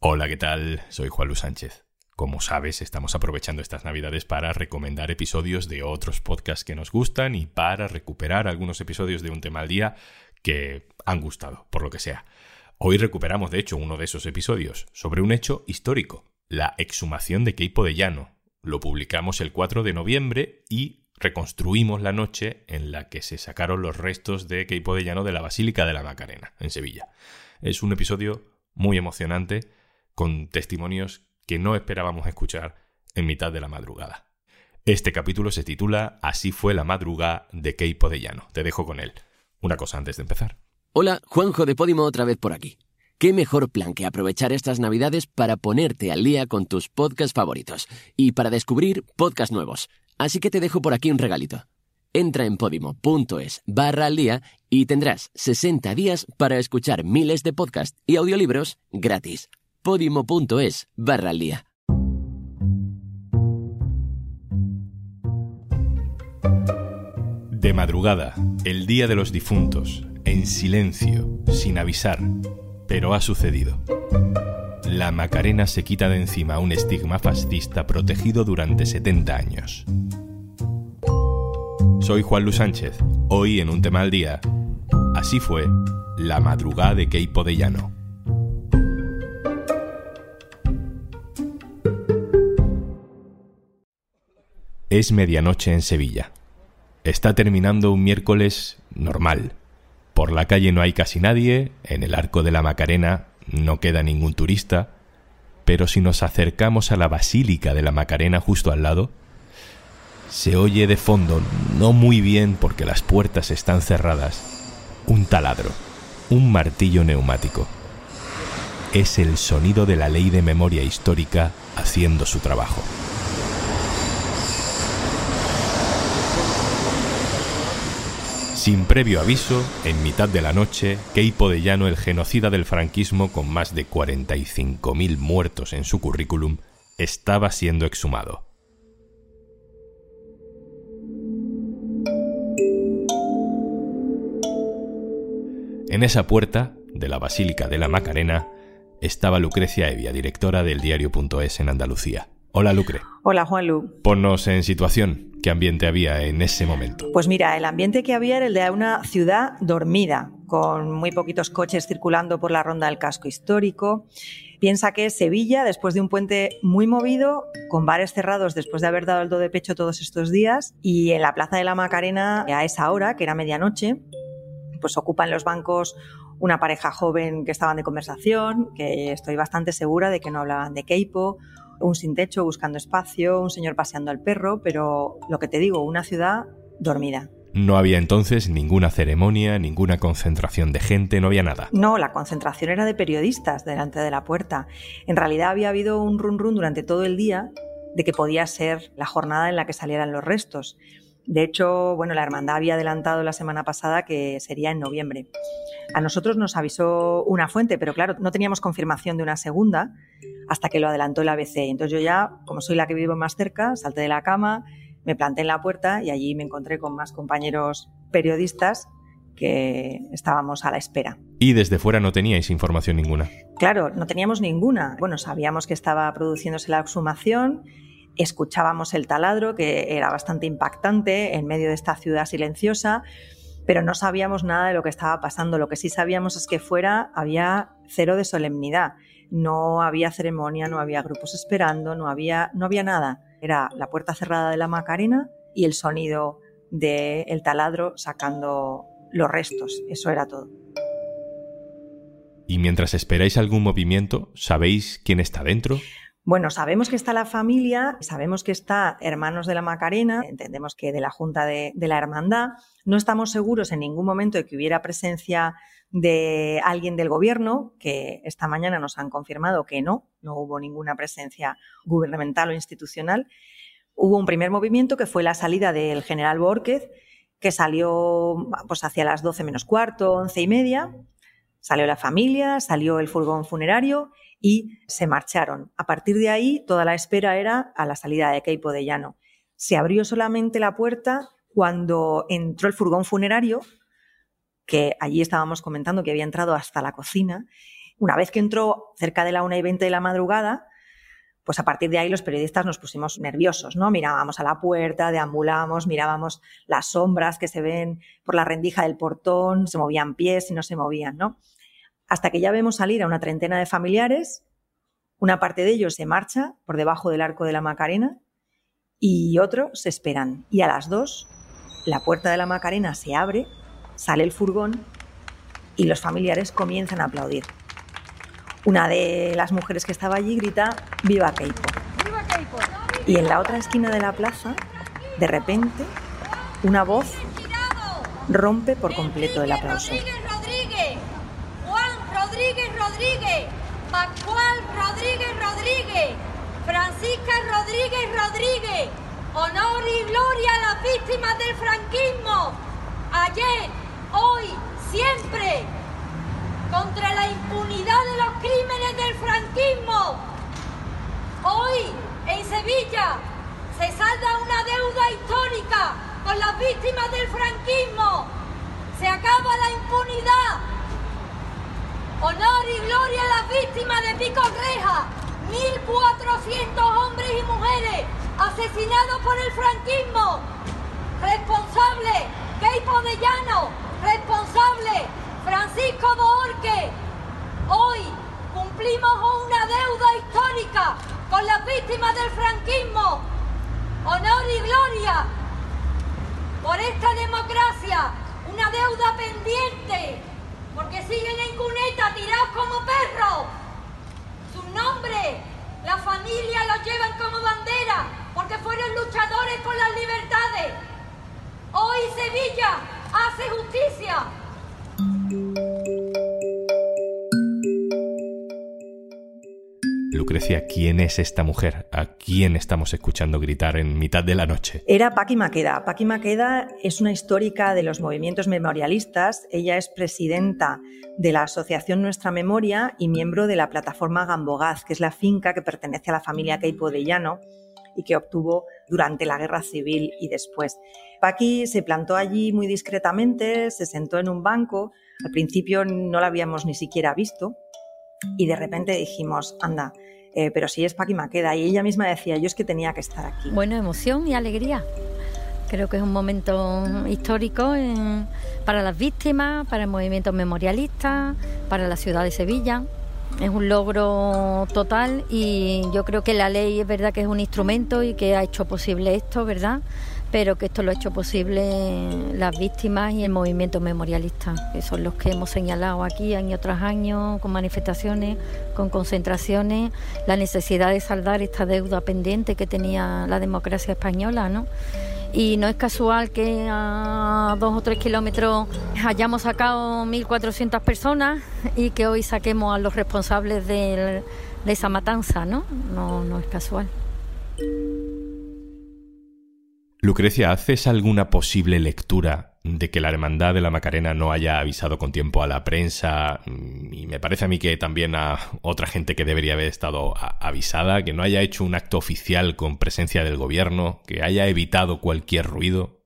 Hola, ¿qué tal? Soy Juan Luis Sánchez. Como sabes, estamos aprovechando estas navidades para recomendar episodios de otros podcasts que nos gustan y para recuperar algunos episodios de un tema al día que han gustado, por lo que sea. Hoy recuperamos, de hecho, uno de esos episodios sobre un hecho histórico, la exhumación de Keipo de Llano. Lo publicamos el 4 de noviembre y reconstruimos la noche en la que se sacaron los restos de Keipo de Llano de la Basílica de la Macarena, en Sevilla. Es un episodio muy emocionante con testimonios que no esperábamos escuchar en mitad de la madrugada. Este capítulo se titula Así fue la madrugada de Keipo de Llano. Te dejo con él. Una cosa antes de empezar. Hola, Juanjo de Podimo otra vez por aquí. ¿Qué mejor plan que aprovechar estas navidades para ponerte al día con tus podcasts favoritos y para descubrir podcasts nuevos? Así que te dejo por aquí un regalito. Entra en podimo.es barra al día y tendrás 60 días para escuchar miles de podcasts y audiolibros gratis podimo.es barra al día. De madrugada, el día de los difuntos, en silencio, sin avisar, pero ha sucedido. La Macarena se quita de encima un estigma fascista protegido durante 70 años. Soy Juan Luis Sánchez, hoy en un tema al día. Así fue la madrugada de Keipo de Llano. Es medianoche en Sevilla. Está terminando un miércoles normal. Por la calle no hay casi nadie, en el arco de la Macarena no queda ningún turista, pero si nos acercamos a la Basílica de la Macarena justo al lado, se oye de fondo, no muy bien porque las puertas están cerradas, un taladro, un martillo neumático. Es el sonido de la ley de memoria histórica haciendo su trabajo. Sin previo aviso, en mitad de la noche, Keipo de Llano, el genocida del franquismo con más de 45.000 muertos en su currículum, estaba siendo exhumado. En esa puerta de la Basílica de la Macarena estaba Lucrecia Evia, directora del diario.es en Andalucía. Hola Lucre. Hola Juanlu. Ponnos en situación. ¿Qué ambiente había en ese momento? Pues mira, el ambiente que había era el de una ciudad dormida, con muy poquitos coches circulando por la ronda del casco histórico. Piensa que Sevilla, después de un puente muy movido, con bares cerrados después de haber dado el do de pecho todos estos días, y en la Plaza de la Macarena, a esa hora, que era medianoche, pues ocupan los bancos una pareja joven que estaban de conversación, que estoy bastante segura de que no hablaban de Keipo, un sin techo buscando espacio, un señor paseando al perro, pero lo que te digo, una ciudad dormida. No había entonces ninguna ceremonia, ninguna concentración de gente, no había nada. No, la concentración era de periodistas delante de la puerta. En realidad había habido un run run durante todo el día de que podía ser la jornada en la que salieran los restos. De hecho, bueno, la hermandad había adelantado la semana pasada que sería en noviembre. A nosotros nos avisó una fuente, pero claro, no teníamos confirmación de una segunda hasta que lo adelantó el ABC. Entonces yo ya, como soy la que vivo más cerca, salté de la cama, me planté en la puerta y allí me encontré con más compañeros periodistas que estábamos a la espera. Y desde fuera no teníais información ninguna. Claro, no teníamos ninguna. Bueno, sabíamos que estaba produciéndose la exhumación, escuchábamos el taladro, que era bastante impactante en medio de esta ciudad silenciosa, pero no sabíamos nada de lo que estaba pasando. Lo que sí sabíamos es que fuera había cero de solemnidad no había ceremonia, no había grupos esperando, no había, no había nada. Era la puerta cerrada de la Macarena y el sonido del taladro sacando los restos. Eso era todo. Y mientras esperáis algún movimiento, ¿sabéis quién está dentro? Bueno, sabemos que está la familia, sabemos que está Hermanos de la Macarena, entendemos que de la Junta de, la Hermandad. No estamos seguros en ningún momento de que hubiera presencia de alguien del gobierno, que esta mañana nos han confirmado que no, no hubo ninguna presencia gubernamental o institucional. Hubo un primer movimiento que fue la salida del general Borquez, que salió pues, hacia las 12 menos cuarto, 11 y media. Salió la familia, salió el furgón funerario y se marcharon. A partir de ahí, toda la espera era a la salida de Keipo de Llano. Se abrió solamente la puerta cuando entró el furgón funerario, que allí estábamos comentando que había entrado hasta la cocina, Una vez que entró cerca de la una y veinte de la madrugada, pues a partir de ahí los periodistas nos pusimos nerviosos, ¿no? Mirábamos a la puerta, deambulamos, mirábamos las sombras que se ven por la rendija del portón, se movían pies y no se movían, ¿no? Hasta que ya vemos salir a una treintena de familiares, una parte de ellos se marcha por debajo del arco de la Macarena y otro se esperan. Y a las dos, la puerta de la Macarena se abre, sale el furgón y los familiares comienzan a aplaudir. Una de las mujeres que estaba allí grita ¡Viva Keipo! Y en la otra esquina de la plaza, de repente, una voz rompe por completo el aplauso. Rodríguez, Juan Rodríguez Rodríguez, Pascual Rodríguez Rodríguez, Francisca Rodríguez Rodríguez, honor y gloria a las víctimas del franquismo. Ayer, hoy, siempre, contra la impunidad de los crímenes del franquismo. Hoy, en Sevilla, se salda una deuda histórica con las víctimas del franquismo. Se acaba la impunidad. Honor y gloria a las víctimas de Pico Reja. 1.400 hombres y mujeres asesinados por el franquismo. Responsable, Keipo de. Responsable, Francisco Boorque. Hoy cumplimos una deuda histórica con las víctimas del franquismo. Honor y gloria por esta democracia. Una deuda pendiente porque siguen en cuneta como perros. Sus nombres, la familia los llevan como bandera porque fueron luchadores por las libertades. Hoy Sevilla hace justicia. Lucrecia, ¿quién es esta mujer? ¿A quién estamos escuchando gritar en mitad de la noche? Era Paqui Maqueda. Paqui Maqueda es una histórica de los movimientos memorialistas. Ella es presidenta de la Asociación Nuestra Memoria y miembro de la plataforma Gambogaz, que es la finca que pertenece a la familia Queipo de Llano y que obtuvo durante la Guerra Civil y después. Paqui se plantó allí muy discretamente, se sentó en un banco. Al principio no la habíamos ni siquiera visto y de repente dijimos, anda, eh, pero si es Paqui Maqueda. Y ella misma decía, yo es que tenía que estar aquí. Bueno, emoción y alegría. Creo que es un momento histórico para las víctimas, para el movimiento memorialista, para la ciudad de Sevilla. Es un logro total y yo creo que la ley es verdad que es un instrumento y que ha hecho posible esto, ¿verdad? Pero que esto lo ha hecho posible las víctimas y el movimiento memorialista, que son los que hemos señalado aquí año tras año, con manifestaciones, con concentraciones, la necesidad de saldar esta deuda pendiente que tenía la democracia española, ¿no? Y no es casual que a dos o tres kilómetros hayamos sacado 1.400 personas y que hoy saquemos a los responsables de, esa matanza, ¿no? No, no es casual. Lucrecia, ¿haces alguna posible lectura de que la Hermandad de la Macarena no haya avisado con tiempo a la prensa mm, y me parece a mí que también a otra gente que debería haber estado avisada, que no haya hecho un acto oficial con presencia del gobierno, que haya evitado cualquier ruido?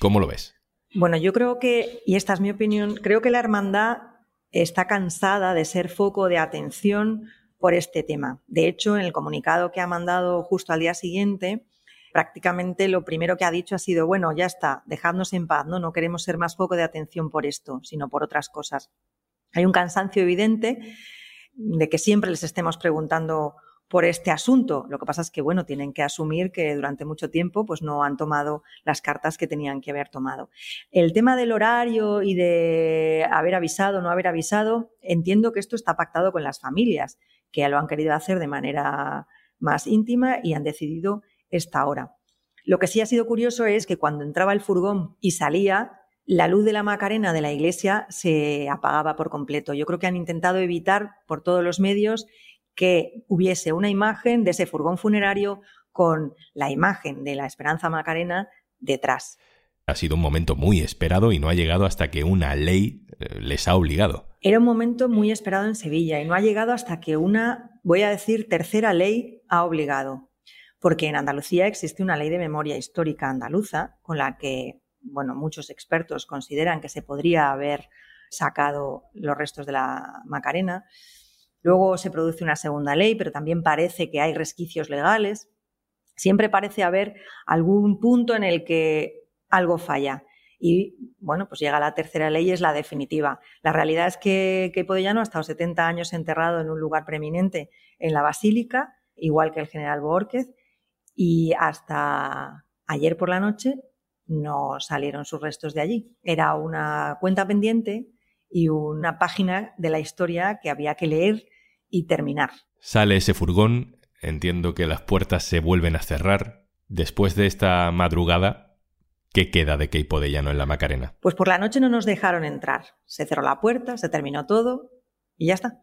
¿Cómo lo ves? Bueno, yo creo que, y esta es mi opinión, creo que la Hermandad está cansada de ser foco de atención por este tema. De hecho, en el comunicado que ha mandado justo al día siguiente, prácticamente lo primero que ha dicho ha sido, bueno, ya está, dejadnos en paz, ¿no? No queremos ser más foco de atención por esto, sino por otras cosas. Hay un cansancio evidente de que siempre les estemos preguntando por este asunto. Lo que pasa es que, bueno, tienen que asumir que durante mucho tiempo pues, no han tomado las cartas que tenían que haber tomado. El tema del horario y de haber avisado o no haber avisado, entiendo que esto está pactado con las familias, que ya lo han querido hacer de manera más íntima y han decidido esta hora. Lo que sí ha sido curioso es que cuando entraba el furgón y salía, la luz de la Macarena de la iglesia se apagaba por completo. Yo creo que han intentado evitar por todos los medios que hubiese una imagen de ese furgón funerario con la imagen de la Esperanza Macarena detrás. Ha sido un momento muy esperado y no ha llegado hasta que una ley eh, les ha obligado. Era un momento muy esperado en Sevilla y no ha llegado hasta que una, voy a decir, tercera ley ha obligado porque en Andalucía existe una ley de memoria histórica andaluza con la que, bueno, muchos expertos consideran que se podría haber sacado los restos de la Macarena. Luego se produce una segunda ley, pero también parece que hay resquicios legales. Siempre parece haber algún punto en el que algo falla. Y bueno, pues llega la tercera ley, es la definitiva. La realidad es que, Podellano ha estado 70 años enterrado en un lugar preeminente en la Basílica, igual que el general Borquez, y hasta ayer por la noche no salieron sus restos de allí. Era una cuenta pendiente y una página de la historia que había que leer y terminar. Sale ese furgón, entiendo que las puertas se vuelven a cerrar. Después de esta madrugada, ¿qué queda de Keipo de Llano en la Macarena? Pues por la noche no nos dejaron entrar. Se cerró la puerta, se terminó todo y ya está.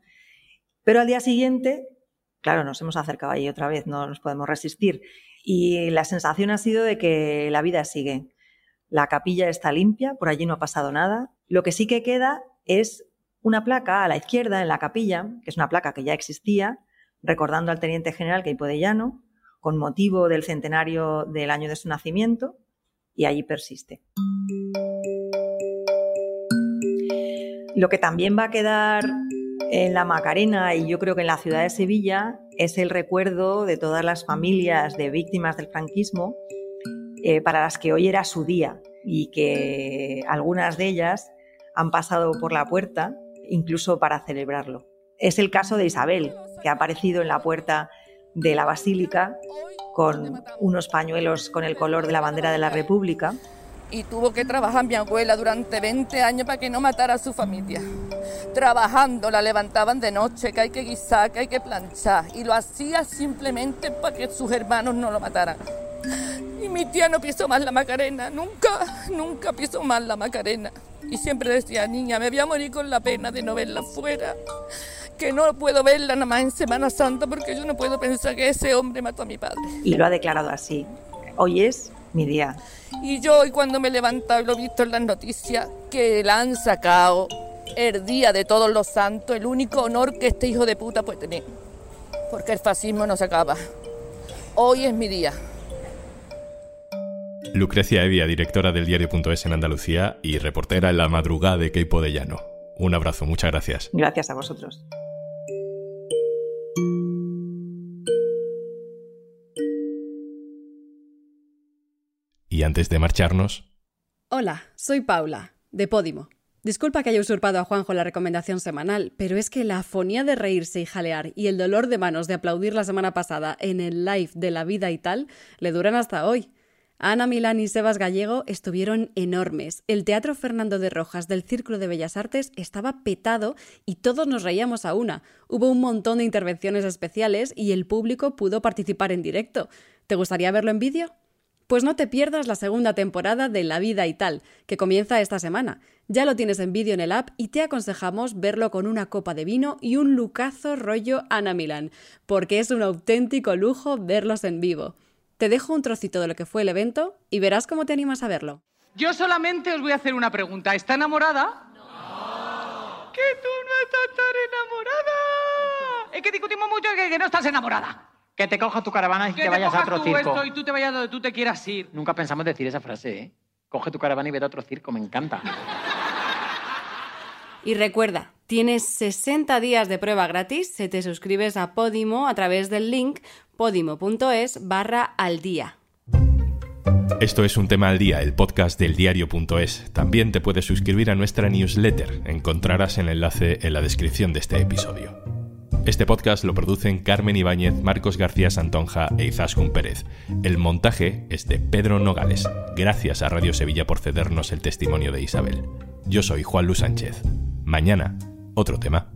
Pero al día siguiente, claro, nos hemos acercado ahí otra vez, no nos podemos resistir. Y la sensación ha sido de que la vida sigue. La capilla está limpia, por allí no ha pasado nada. Lo que sí que queda es una placa a la izquierda en la capilla, que es una placa que ya existía, recordando al teniente general Queipo de Llano, con motivo del centenario del año de su nacimiento, y allí persiste. Lo que también va a quedar en la Macarena y yo creo que en la ciudad de Sevilla es el recuerdo de todas las familias de víctimas del franquismo eh, para las que hoy era su día y que algunas de ellas han pasado por la puerta incluso para celebrarlo. Es el caso de Isabel, que ha aparecido en la puerta de la basílica con unos pañuelos con el color de la bandera de la República. Y tuvo que trabajar mi abuela durante 20 años para que no matara a su familia. Trabajando, la levantaban de noche, que hay que guisar, que hay que planchar. Y lo hacía simplemente para que sus hermanos no lo mataran. Y mi tía no pisó más la Macarena, nunca, nunca pisó más la Macarena. Y siempre decía, niña, me voy a morir con la pena de no verla fuera. Que no puedo verla nada más en Semana Santa porque yo no puedo pensar que ese hombre mató a mi padre. Y lo ha declarado así. Hoy es mi día. Y yo hoy cuando me he levantado y lo he visto en las noticias, que la han sacado el día de todos los santos, el único honor que este hijo de puta puede tener. Porque el fascismo no se acaba. Hoy es mi día. Lucrecia Evia, directora del diario.es en Andalucía y reportera en la madrugada de Keipo de Llano. Un abrazo, muchas gracias. Gracias a vosotros. Antes de marcharnos... Hola, soy Paula, de Podimo. Disculpa que haya usurpado a Juanjo la recomendación semanal, pero es que la afonía de reírse y jalear y el dolor de manos de aplaudir la semana pasada en el live de la vida y tal le duran hasta hoy. Ana Milán y Sebas Gallego estuvieron enormes. El Teatro Fernando de Rojas del Círculo de Bellas Artes estaba petado y todos nos reíamos a una. Hubo un montón de intervenciones especiales y el público pudo participar en directo. ¿Te gustaría verlo en vídeo? Pues no te pierdas la segunda temporada de La Vida y Tal, que comienza esta semana. Ya lo tienes en vídeo en el app y te aconsejamos verlo con una copa de vino y un lucazo rollo Ana Milán, porque es un auténtico lujo verlos en vivo. Te dejo un trocito de lo que fue el evento y verás cómo te animas a verlo. Yo solamente os voy a hacer una pregunta. ¿Está enamorada? No. Que tú no estás tan enamorada. Es que discutimos mucho que, que no estás enamorada. Que te cojas tu caravana y Que te vayas a otro circo. y tú te vayas donde tú te quieras ir. Nunca pensamos decir esa frase, ¿eh? Coge tu caravana y vete a otro circo, me encanta. Y recuerda, tienes 60 días de prueba gratis si te suscribes a Podimo a través del link podimo.es barra al día. Esto es Un Tema al Día, el podcast del diario.es. También te puedes suscribir a nuestra newsletter. Encontrarás el enlace en la descripción de este episodio. Este podcast lo producen Carmen Ibáñez, Marcos García Santonja e Izaskun Pérez. El montaje es de Pedro Nogales. Gracias a Radio Sevilla por cedernos el testimonio de Isabel. Yo soy Juan Luis Sánchez. Mañana, otro tema.